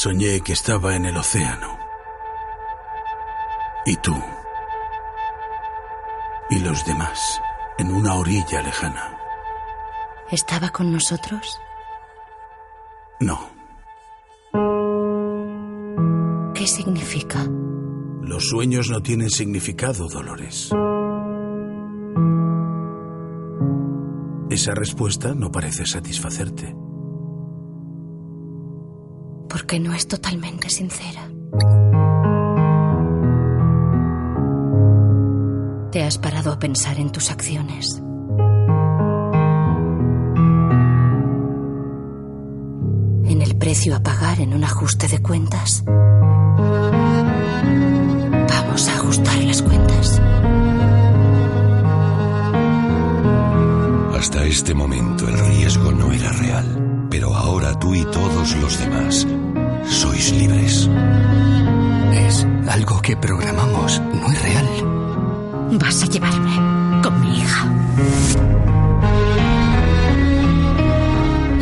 Soñé que estaba en el océano. Y tú. Y los demás, en una orilla lejana. ¿Estaba con nosotros? No. ¿Qué significa? Los sueños no tienen significado, Dolores. Esa respuesta no parece satisfacerte. Porque no es totalmente sincera. ¿Te has parado a pensar en tus acciones? ¿En el precio a pagar en un ajuste de cuentas? Vamos a ajustar las cuentas. Hasta este momento el riesgo no era real, pero ahora tú y todos los demás sois libres. Es algo que programamos, no es real. Vas a llevarme con mi hija.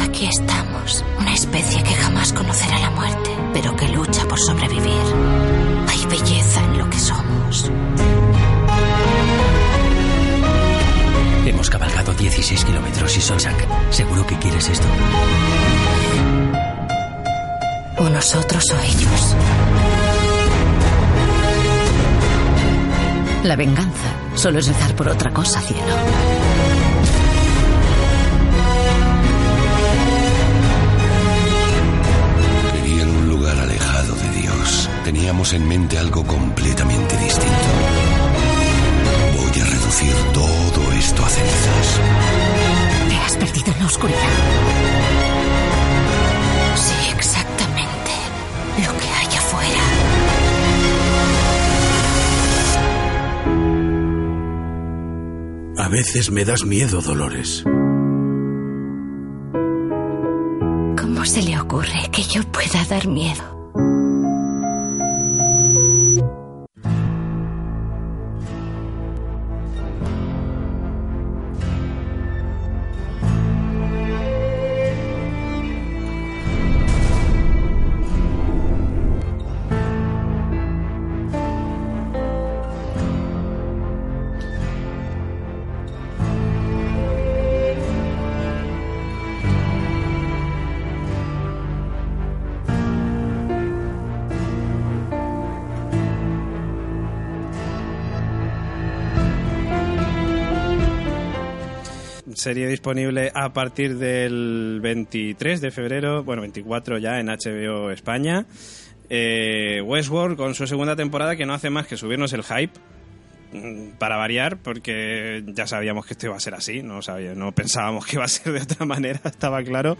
Aquí estamos, una especie que jamás conocerá la muerte, pero que lucha por sobrevivir. Hay belleza en lo que somos. Hemos cabalgado 16 kilómetros y Solsak, ¿seguro que quieres esto? O nosotros o ellos. La venganza solo es rezar por otra cosa, cielo. Querían un lugar alejado de Dios. Teníamos en mente algo completamente distinto. Voy a reducir todo esto a cenizas. Te has perdido en la oscuridad. Veces me das miedo, Dolores. ¿Cómo se le ocurre que yo pueda dar miedo? Serie disponible a partir del 23 de febrero, bueno, 24 ya en HBO España. Eh, Westworld con su segunda temporada que no hace más que subirnos el hype mm, para variar, porque ya sabíamos que esto iba a ser así, no, sabía, no pensábamos que iba a ser de otra manera, estaba claro.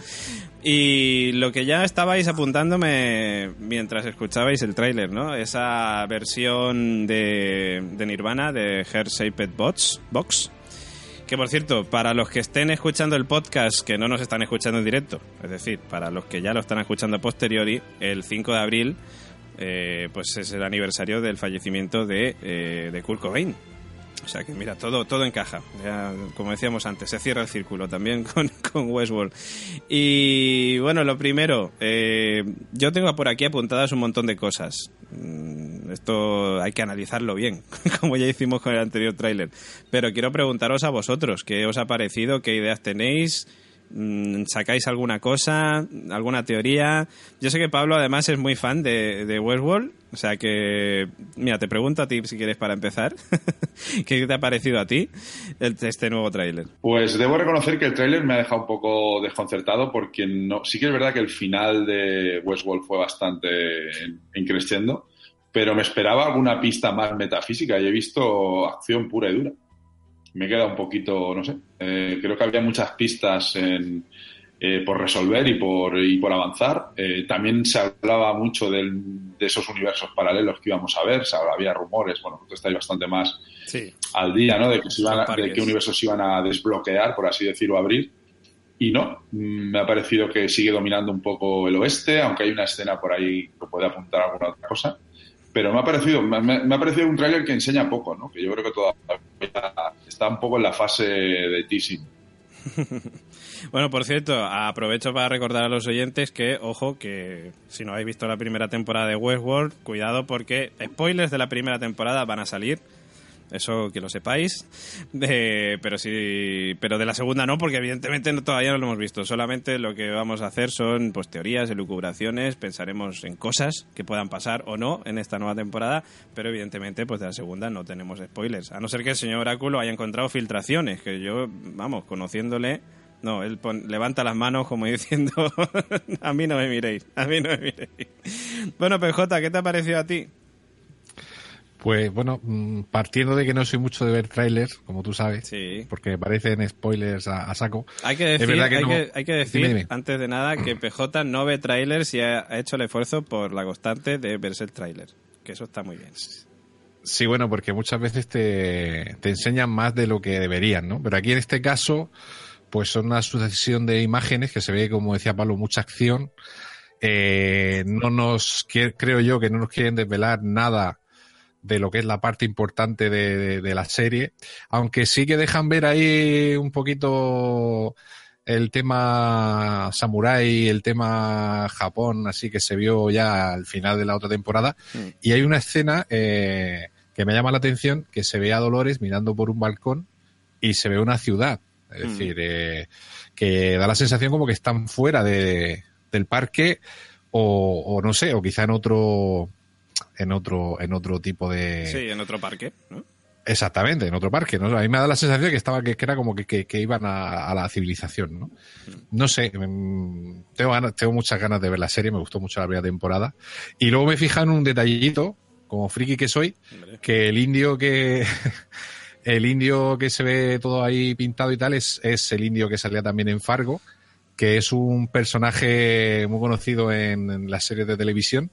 Y lo que ya estabais apuntándome mientras escuchabais el tráiler, ¿no? Esa versión de, de Nirvana, de Her Shaped Box, que por cierto, para los que estén escuchando el podcast que no nos están escuchando en directo, es decir, para los que ya lo están escuchando a posteriori, el 5 de abril eh, pues es el aniversario del fallecimiento de, eh, de Kurt Cobain. O sea que mira, todo, todo encaja. Como decíamos antes, se cierra el círculo también con, con Westworld. Y bueno, lo primero, eh, yo tengo por aquí apuntadas un montón de cosas. Mm, Esto hay que analizarlo bien, como ya hicimos con el anterior tráiler. Pero quiero preguntaros a vosotros, ¿qué os ha parecido? ¿Qué ideas tenéis? Mm, ¿Sacáis alguna cosa? ¿Alguna teoría? Yo sé que Pablo además es muy fan de, de Westworld. O sea que, mira, te pregunto a ti si quieres para empezar. ¿Qué te ha parecido a ti este nuevo tráiler? Pues debo reconocer que el tráiler me ha dejado un poco desconcertado porque no, sí que es verdad que el final de Westworld fue bastante increciendo, pero me esperaba alguna pista más metafísica y he visto acción pura y dura. Me queda un poquito, no sé, eh, creo que había muchas pistas en, eh, por resolver y por, y por avanzar. Eh, también se hablaba mucho del- de esos universos paralelos que íbamos a ver, se hablaba- había rumores, bueno, tú estáis bastante más Sí. al día, ¿no? De, que se iban a- de qué universos se iban a desbloquear, por así decirlo, abrir. Y no, mm, me ha parecido que sigue dominando un poco el oeste, aunque hay una escena por ahí que puede apuntar a alguna otra cosa. Pero me ha parecido, me, ha parecido un tráiler que enseña poco, ¿no? Que yo creo que todavía está un poco en la fase de teasing. Bueno, por cierto, aprovecho para recordar a los oyentes que, ojo, que si no habéis visto la primera temporada de Westworld, cuidado porque spoilers de la primera temporada van a salir eso que lo sepáis. pero sí, pero de la segunda no, porque evidentemente todavía no lo hemos visto. Solamente lo que vamos a hacer son pues teorías, elucubraciones, pensaremos en cosas que puedan pasar o no en esta nueva temporada, pero evidentemente pues de la segunda no tenemos spoilers. A no ser que el señor Oráculo haya encontrado filtraciones, que yo, vamos, conociéndole, no, él levanta las manos como diciendo, a mí no me miréis, a mí no me miréis. Bueno, PJ, ¿qué te ha parecido a ti? Pues bueno, mm, partiendo de que no soy mucho de ver trailers, como tú sabes, porque parecen spoilers a, saco. Hay que decir, hay, que, decir antes de nada, que PJ no ve trailers y ha, hecho el esfuerzo por la constante de verse el trailer, que eso está muy bien. Sí, bueno, porque muchas veces te, te enseñan más de lo que deberían, ¿no? Pero aquí en este caso, pues son una sucesión de imágenes que se ve, como decía Pablo, mucha acción. Eh, no nos, creo yo que no nos quieren desvelar nada de lo que es la parte importante de, la serie, aunque sí que dejan ver ahí un poquito el tema samurai, el tema Japón, así que se vio ya al final de la otra temporada. Mm. Y hay una escena eh, que me llama la atención, que se ve a Dolores mirando por un balcón y se ve una ciudad. Es mm. decir, eh, que da la sensación como que están fuera de, del parque o, o, no sé, o quizá en otro en otro, en otro tipo de. Sí, en otro parque, Exactamente, en otro parque. ¿no? A mí me da la sensación que estaba que, era como que, iban a, la civilización, ¿no? No sé, mm, tengo, tengo muchas ganas de ver la serie, me gustó mucho la primera temporada. Y luego me fija en un detallito, como friki que soy, que el indio que el indio que se ve todo ahí pintado y tal es, es el indio que salía también en Fargo, que es un personaje muy conocido en, en las series de televisión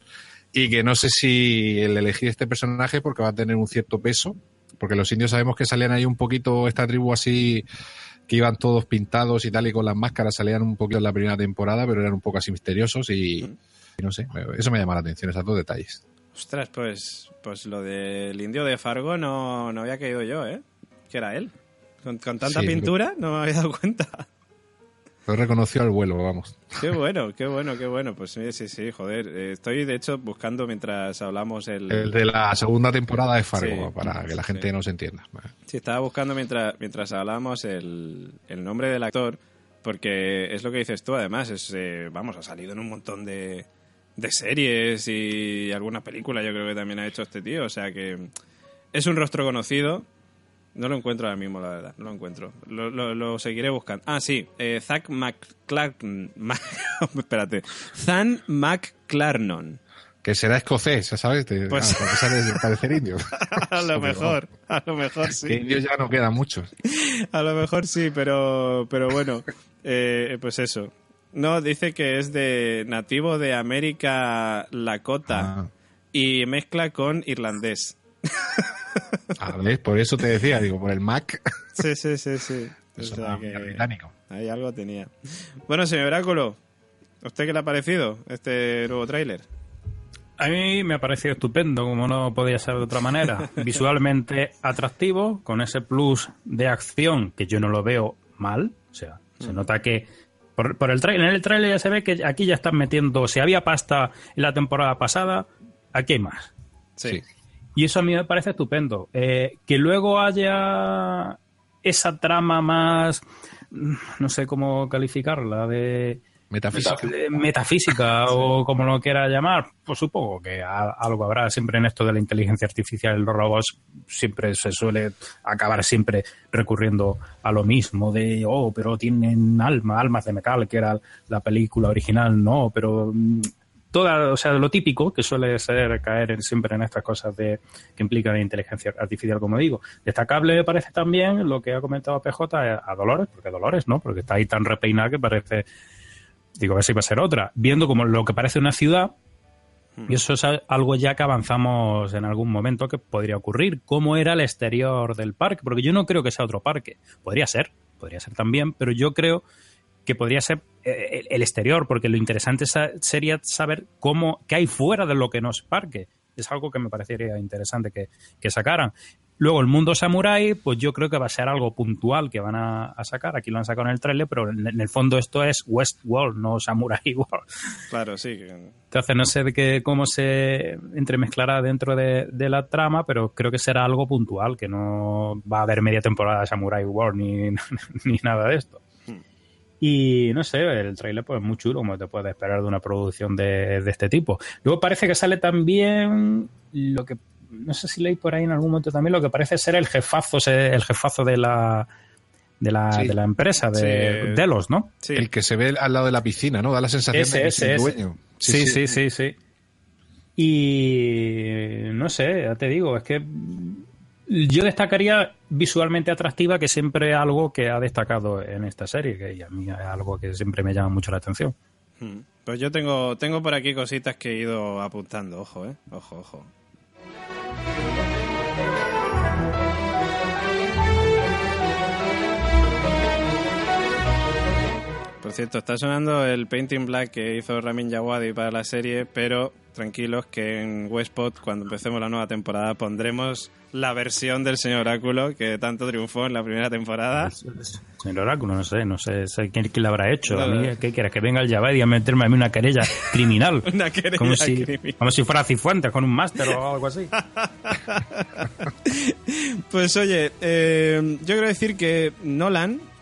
y que no sé si el elegir este personaje porque va a tener un cierto peso, porque los indios sabemos que salían ahí un poquito, esta tribu así, que iban todos pintados y tal, y con las máscaras salían un poquito en la primera temporada, pero eran un poco así misteriosos y, no sé, eso me llama la atención, esos dos detalles. Ostras, pues, pues lo del indio de Fargo no, no había caído yo, ¿eh? Que era él. Con, tanta pintura no me había dado cuenta. Lo reconoció al vuelo, vamos. Qué bueno, qué bueno, qué bueno. Pues sí, sí, sí, joder. Eh, estoy, de hecho, buscando mientras hablamos el... El de la segunda temporada de Fargo, para que la gente no se entienda. Sí, estaba buscando mientras, mientras hablamos el, el nombre del actor, porque es lo que dices tú, además, es, eh, vamos, ha salido en un montón de, de series y algunas películas, yo creo que también ha hecho este tío, o sea que es un rostro conocido, no lo encuentro ahora mismo, la verdad. No lo encuentro. Lo, lo, seguiré buscando. Ah, sí. Eh, Zach McClarnon. espérate. Zan McClarnon. Que será escocés, ¿sabes? pues... Ah, de parecer indio. a lo mejor. A lo mejor sí. Que indios ya no quedan muchos. a lo mejor sí, pero, pero bueno. Eh, pues eso. No, dice que es de nativo de América Lakota ah. y mezcla con irlandés. A ver, por eso te decía, digo, por el Mac. Sí, sí, sí, sí. británico. Ahí algo tenía. Bueno, señor Oráculo, ¿a usted qué le ha parecido este nuevo tráiler? A mí me ha parecido estupendo, como no podía ser de otra manera. Visualmente atractivo, con ese plus de acción que yo no lo veo mal. O sea, se mm. nota que por, el trailer, en el tráiler ya se ve que aquí ya están metiendo, si había pasta en la temporada pasada, aquí hay más. sí. Y eso a mí me parece estupendo. Eh, que luego haya esa trama más, no sé cómo calificarla, de... Metafísica. metafísica o como lo quiera llamar, pues supongo que algo habrá siempre en esto de la inteligencia artificial. Los robots siempre se suele acabar siempre recurriendo a lo mismo de, oh, pero tienen alma, almas de metal, que era la película original, no, pero mm, toda, o sea, lo típico que suele ser caer siempre en estas cosas de, que implican inteligencia artificial, como digo. Destacable me parece también lo que ha comentado PJ a Dolores, porque Dolores, ¿no? Porque está ahí tan repeinada que parece, digo, a ver si va a ser otra. Viendo como lo que parece una ciudad, hmm. y eso es algo ya que avanzamos en algún momento que podría ocurrir. ¿Cómo era el exterior del parque? Porque yo no creo que sea otro parque. Podría ser, podría ser también, pero yo creo que podría ser eh, el exterior, porque lo interesante sería saber cómo, qué hay fuera de lo que no es parque. es algo que me parecería interesante que, que sacaran. Luego el mundo samurai, pues yo creo que va a ser algo puntual que van a, sacar. Aquí lo han sacado en el trailer, pero en, el fondo esto es Westworld, no Samurai World. Claro, sí. Entonces no sé de qué, cómo se entremezclará dentro de, la trama, pero creo que será algo puntual, que no va a haber media temporada de Samurai World ni, ni nada de esto. Y no sé, el trailer pues es muy chulo, como te puedes esperar de una producción de, de este tipo. Luego parece que sale también lo que no sé si leí por ahí en algún momento también lo que parece ser el jefazo, el jefazo de la de la, de la empresa, de Delos, ¿no? El que se ve al lado de la piscina, ¿no? Da la sensación de que es el dueño. Sí sí, sí, sí, Y no sé, ya te digo, es que yo destacaría visualmente atractiva, que siempre es algo que ha destacado en esta serie, que a mí es algo que siempre me llama mucho la atención. Hmm. Pues yo tengo, tengo por aquí cositas que he ido apuntando, ojo, eh. Ojo, ojo. Por cierto, está sonando el Painting Black que hizo Ramin Djawadi para la serie, pero tranquilos que en Westpot, cuando empecemos la nueva temporada, pondremos la versión del señor Oráculo que tanto triunfó en la primera temporada. Señor Oráculo, no sé, no sé, quién, quién, lo habrá hecho. a mí, ¿Qué quieres? Que venga el Jawadi a meterme a mí una querella criminal. una querella como si, criminal. Como si fuera Cifuentes con un máster o algo así. pues oye, eh, yo quiero decir que Nolan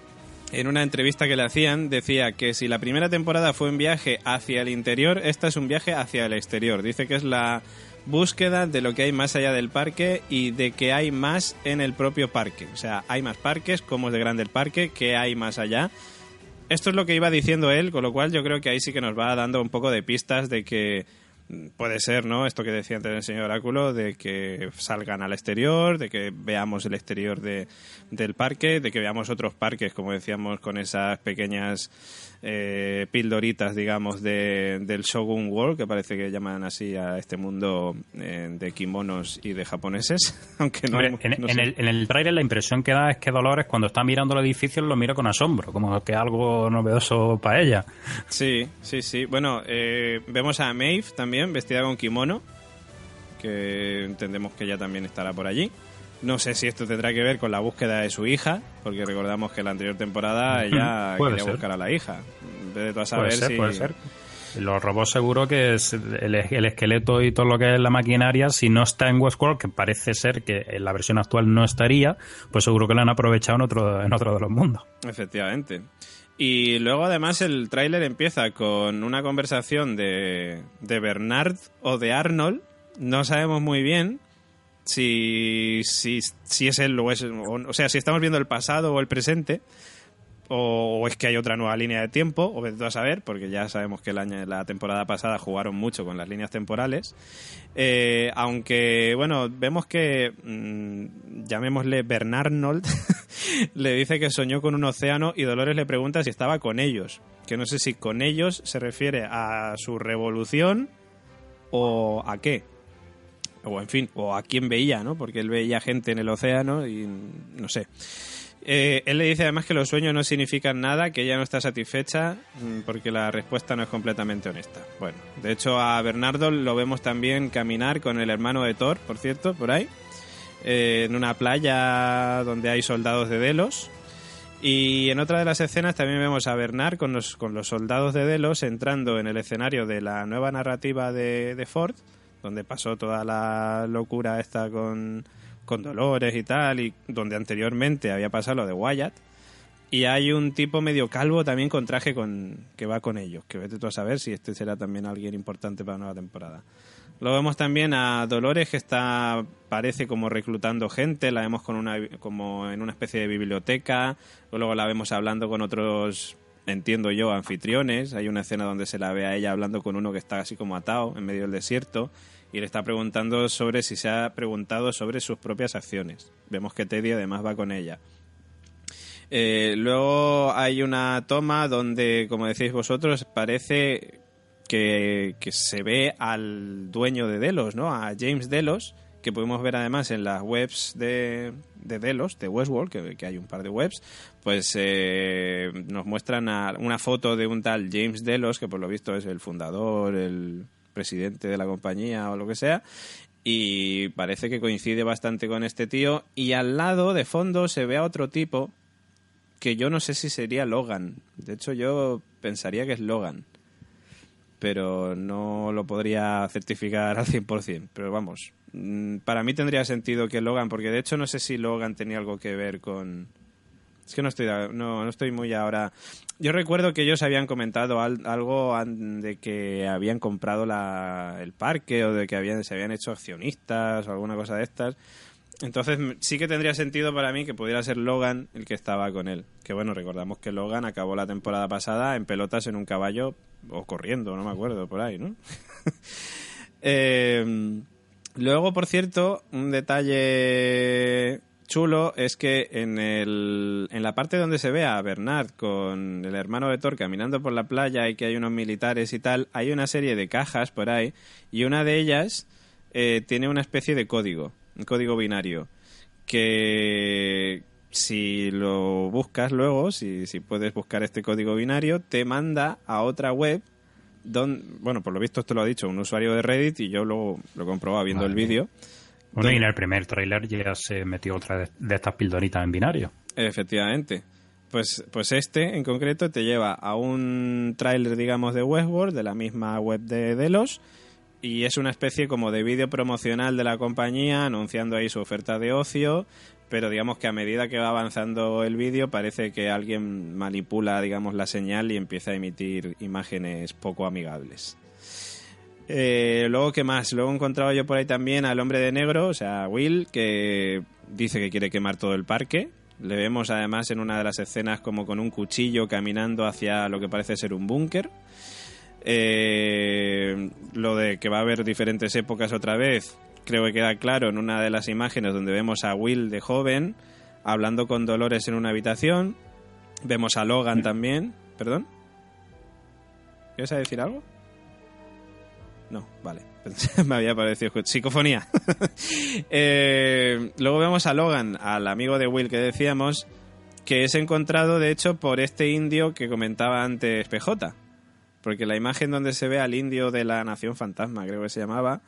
en una entrevista que le hacían, decía que si la primera temporada fue un viaje hacia el interior, esta es un viaje hacia el exterior. Dice que es la búsqueda de lo que hay más allá del parque y de que hay más en el propio parque. O sea, hay más parques, como es de grande el parque, que hay más allá. Esto es lo que iba diciendo él, con lo cual yo creo que ahí sí que nos va dando un poco de pistas de que puede ser, ¿no? Esto que decía antes el señor Oráculo, de que salgan al exterior, de que veamos el exterior de, del parque, de que veamos otros parques, como decíamos, con esas pequeñas eh, pildoritas, digamos, de, del Shogun World, que parece que llaman así a este mundo eh, de kimonos y de japoneses, aunque no, en, el, en el trailer la impresión que da es que Dolores cuando está mirando el edificio lo mira con asombro, como que algo novedoso para ella. Sí, sí, sí. Bueno, eh, vemos a Maeve también vestida con kimono, que entendemos que ella también estará por allí. No sé si esto tendrá que ver con la búsqueda de su hija, porque recordamos que en la anterior temporada ella quería buscar a la hija. De todo saber puede ser, puede ser. Los robots seguro que es el, esqueleto y todo lo que es la maquinaria, si no está en Westworld, que parece ser que en la versión actual no estaría, pues seguro que lo han aprovechado en otro, en otro de los mundos. Efectivamente. Y luego además el tráiler empieza con una conversación de, de Bernard o de Arnold, no sabemos muy bien, si, si, si es él o es. O, sea, si estamos viendo el pasado o el presente, o, es que hay otra nueva línea de tiempo, o vete a saber, porque ya sabemos que la temporada pasada jugaron mucho con las líneas temporales. Eh, aunque, bueno, vemos que, mm, llamémosle Bernard Nold, le dice que soñó con un océano y Dolores le pregunta si estaba con ellos. Que no sé si con ellos se refiere a su revolución o a qué o en fin, o a quién veía, ¿no? Porque él veía gente en el océano y no sé. Eh, él le dice además que los sueños no significan nada, que ella no está satisfecha mm, porque la respuesta no es completamente honesta. Bueno, de hecho a Bernardo lo vemos también caminar con el hermano de Thor, por cierto, por ahí, eh, en una playa donde hay soldados de Delos. Y en otra de las escenas también vemos a Bernard con los, con los soldados de Delos entrando en el escenario de la nueva narrativa de, de Ford donde pasó toda la locura esta con, Dolores y tal, y donde anteriormente había pasado lo de Wyatt. Y hay un tipo medio calvo también con traje con, que va con ellos, que vete tú a saber si este será también alguien importante para la nueva temporada. Lo vemos también a Dolores que está parece como reclutando gente, la vemos con una como en una especie de biblioteca, luego la vemos hablando con otros entiendo yo anfitriones, hay una escena donde se la ve a ella hablando con uno que está así como atado en medio del desierto y le está preguntando sobre si se ha preguntado sobre sus propias acciones. Vemos que Teddy además va con ella. Eh, luego hay una toma donde, como decís vosotros, parece que, se ve al dueño de Delos, ¿no? A James Delos, que podemos ver además en las webs de, de Delos, de Westworld, que, hay un par de webs, pues eh, nos muestran una foto de un tal James Delos, que por lo visto es el fundador, el presidente de la compañía o lo que sea. Y parece que coincide bastante con este tío. Y al lado, de fondo, se ve a otro tipo que yo no sé si sería Logan. De hecho, yo pensaría que es Logan. Pero no lo podría certificar al 100%. Pero vamos, mm, para mí tendría sentido que Logan, porque de hecho no sé si Logan tenía algo que ver con... Es que no estoy, no, no estoy muy ahora... Yo recuerdo que ellos habían comentado algo de que habían comprado el parque o de que habían, se habían hecho accionistas o alguna cosa de estas. Entonces sí que tendría sentido para mí que pudiera ser Logan el que estaba con él. Que bueno, recordamos que Logan acabó la temporada pasada en pelotas en un caballo o corriendo, no me acuerdo, por ahí, ¿no? Eh, luego, por cierto, un detalle chulo es que en, el, en la parte donde se ve a Bernard con el hermano de Thor caminando por la playa y que hay unos militares y tal, hay una serie de cajas por ahí y una de ellas eh, tiene una especie de código un código binario que si lo buscas luego, si, si puedes buscar este código binario, te manda a otra web donde, bueno, por lo visto esto lo ha dicho un usuario de Reddit y yo luego lo comprobaba viendo el vídeo. Bueno, y en el primer tráiler ya se metió otra de estas pildoritas en binario. Efectivamente. Pues, pues este en concreto te lleva a un tráiler, digamos, de Westworld, de la misma web de Delos, y es una especie como de vídeo promocional de la compañía anunciando ahí su oferta de ocio, pero digamos que a medida que va avanzando el vídeo parece que alguien manipula, digamos, la señal y empieza a emitir imágenes poco amigables. Eh, luego, ¿qué más? Luego he encontrado yo por ahí también al hombre de negro, o sea, Will, que dice que quiere quemar todo el parque. Le vemos además en una de las escenas como con un cuchillo caminando hacia lo que parece ser un búnker. Eh, lo de que va a haber diferentes épocas otra vez, creo que queda claro en una de las imágenes donde vemos a Will de joven hablando con Dolores en una habitación. Vemos a Logan también. ¿Perdón? ¿Quieres decir algo? No, vale. Me había parecido psicofonía. Eh, luego vemos a Logan, al amigo de Will que decíamos, que es encontrado de hecho por este indio que comentaba antes PJ porque la imagen donde se ve al indio de la Nación Fantasma, creo que se llamaba,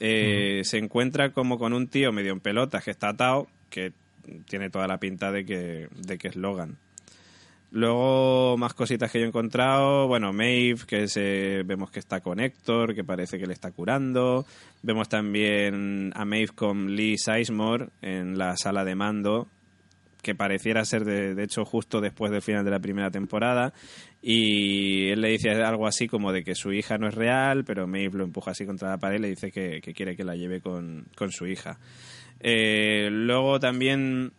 eh, se encuentra como con un tío medio en pelotas que está atado, que tiene toda la pinta de que, de que es Logan. Luego, más cositas que yo he encontrado. Bueno, Maeve, que se, vemos que está con Héctor, que parece que le está curando. Vemos también a Maeve con Lee Sizemore en la sala de mando, que pareciera ser de, de, hecho justo después del final de la primera temporada y él le dice algo así como de que su hija no es real, pero Maeve lo empuja así contra la pared y le dice que, quiere que la lleve con, su hija. Eh, luego también,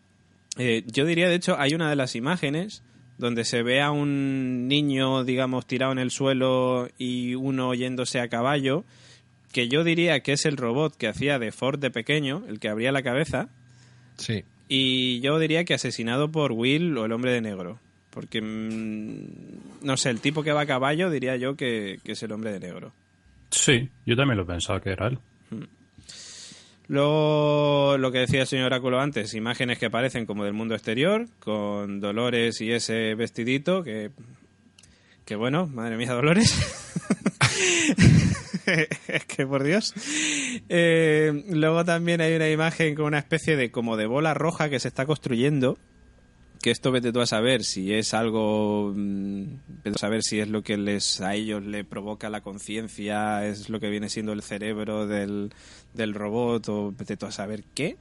eh, yo diría, de hecho, hay una de las imágenes donde se ve a un niño, digamos, tirado en el suelo y uno yéndose a caballo, que yo diría que es el robot que hacía de Ford de pequeño, el que abría la cabeza. Sí. Y yo diría que asesinado por Will o el hombre de negro. Porque, mm, no sé, el tipo que va a caballo diría yo que, es el hombre de negro. Sí, yo también lo pensaba que era él. Hmm. Luego, lo que decía el señor Oráculo antes, imágenes que parecen como del mundo exterior, con Dolores y ese vestidito, que, que bueno, madre mía, Dolores. es que por Dios. Eh, luego también hay una imagen con una especie de como de bola roja que se está construyendo que esto vete tú a saber si es algo, mm, vete a saber si es lo que les a ellos le provoca la conciencia, es lo que viene siendo el cerebro del, del robot o vete tú a saber qué.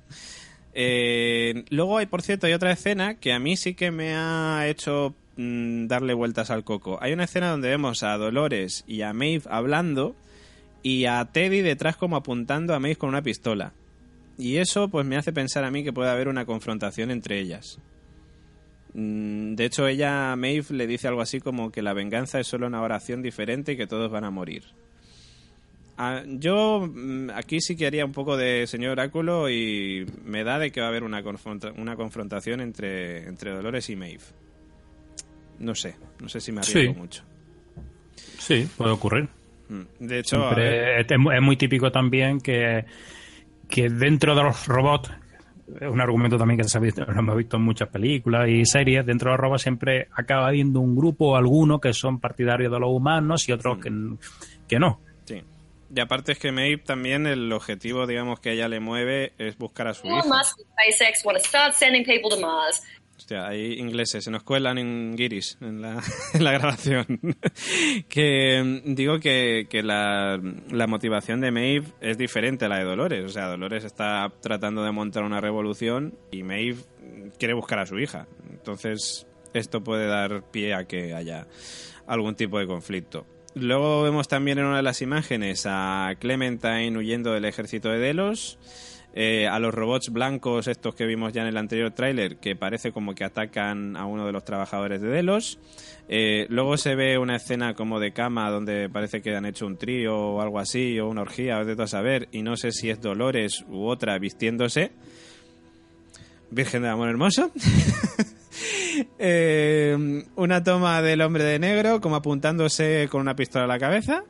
Eh, luego hay, por cierto, hay otra escena que a mí sí que me ha hecho mm, darle vueltas al coco. Hay una escena donde vemos a Dolores y a Maeve hablando y a Teddy detrás como apuntando a Maeve con una pistola. Y eso pues me hace pensar a mí que puede haber una confrontación entre ellas. Mm, de hecho, ella, Maeve, le dice algo así como que la venganza es solo una oración diferente y que todos van a morir. Ah, yo mm, aquí sí que haría un poco de señor oráculo y me da de que va a haber una, una confrontación entre, entre Dolores y Maeve. No sé, no sé si me arriesgo mucho. Sí, puede ocurrir. Mm, de hecho, es, muy típico también que, que dentro de los robots es un argumento también que se ha visto, lo hemos visto en muchas películas y series, dentro de la roba siempre acaba habiendo un grupo o algunos que son partidarios de los humanos y otros que, que, no. Sí. Y aparte es que Maeve también el objetivo, digamos, que ella le mueve es buscar a su Elon hija. Musk and SpaceX want to start sending people to Mars. Hostia, hay ingleses, se nos cuelan en guiris en la, en la grabación. que mm, digo que, que la, la motivación de Maeve es diferente a la de Dolores. O sea, Dolores está tratando de montar una revolución y Maeve quiere buscar a su hija. Entonces, esto puede dar pie a que haya algún tipo de conflicto. Luego vemos también en una de las imágenes a Clementine huyendo del ejército de Delos. Eh, a los robots blancos estos que vimos ya en el anterior tráiler que parece como que atacan a uno de los trabajadores de Delos. Eh, luego se ve una escena como de cama donde parece que han hecho un trío o algo así o una orgía, de todo a saber y no sé si es Dolores u otra vistiéndose. Virgen del Amor Hermoso. Eh, una toma del hombre de negro como apuntándose con una pistola a la cabeza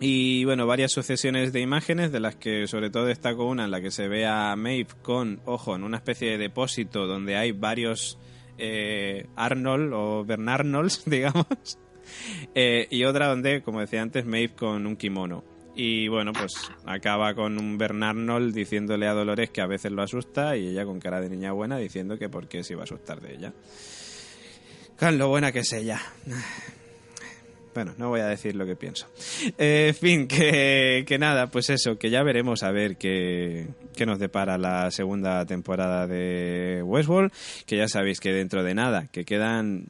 y bueno, varias sucesiones de imágenes, de las que sobre todo destaco una en la que se ve a Maeve con, ojo, en una especie de depósito donde hay varios eh, Arnold o Bernarnolds, digamos. Eh, y otra donde, como decía antes, Maeve con un kimono. Y bueno, pues acaba con un Bernarnold diciéndole a Dolores que a veces lo asusta y ella con cara de niña buena diciendo que por qué se iba a asustar de ella. Con lo buena que es ella. Bueno, no voy a decir lo que pienso. Eh, en fin, que, que nada, pues eso, que ya veremos a ver qué, qué nos depara la segunda temporada de Westworld, que ya sabéis que dentro de nada, que quedan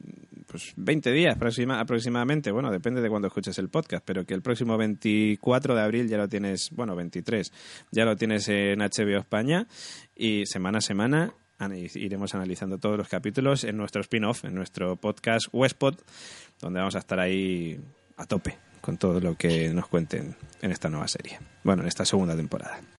pues 20 días aproxima- aproximadamente, bueno, depende de cuando escuches el podcast, pero que el próximo 24 de abril ya lo tienes, bueno, 23, ya lo tienes en HBO España y semana a semana ana- iremos analizando todos los capítulos en nuestro spin-off, en nuestro podcast Westpod, donde vamos a estar ahí a tope con todo lo que nos cuenten en esta nueva serie. Bueno, en esta segunda temporada.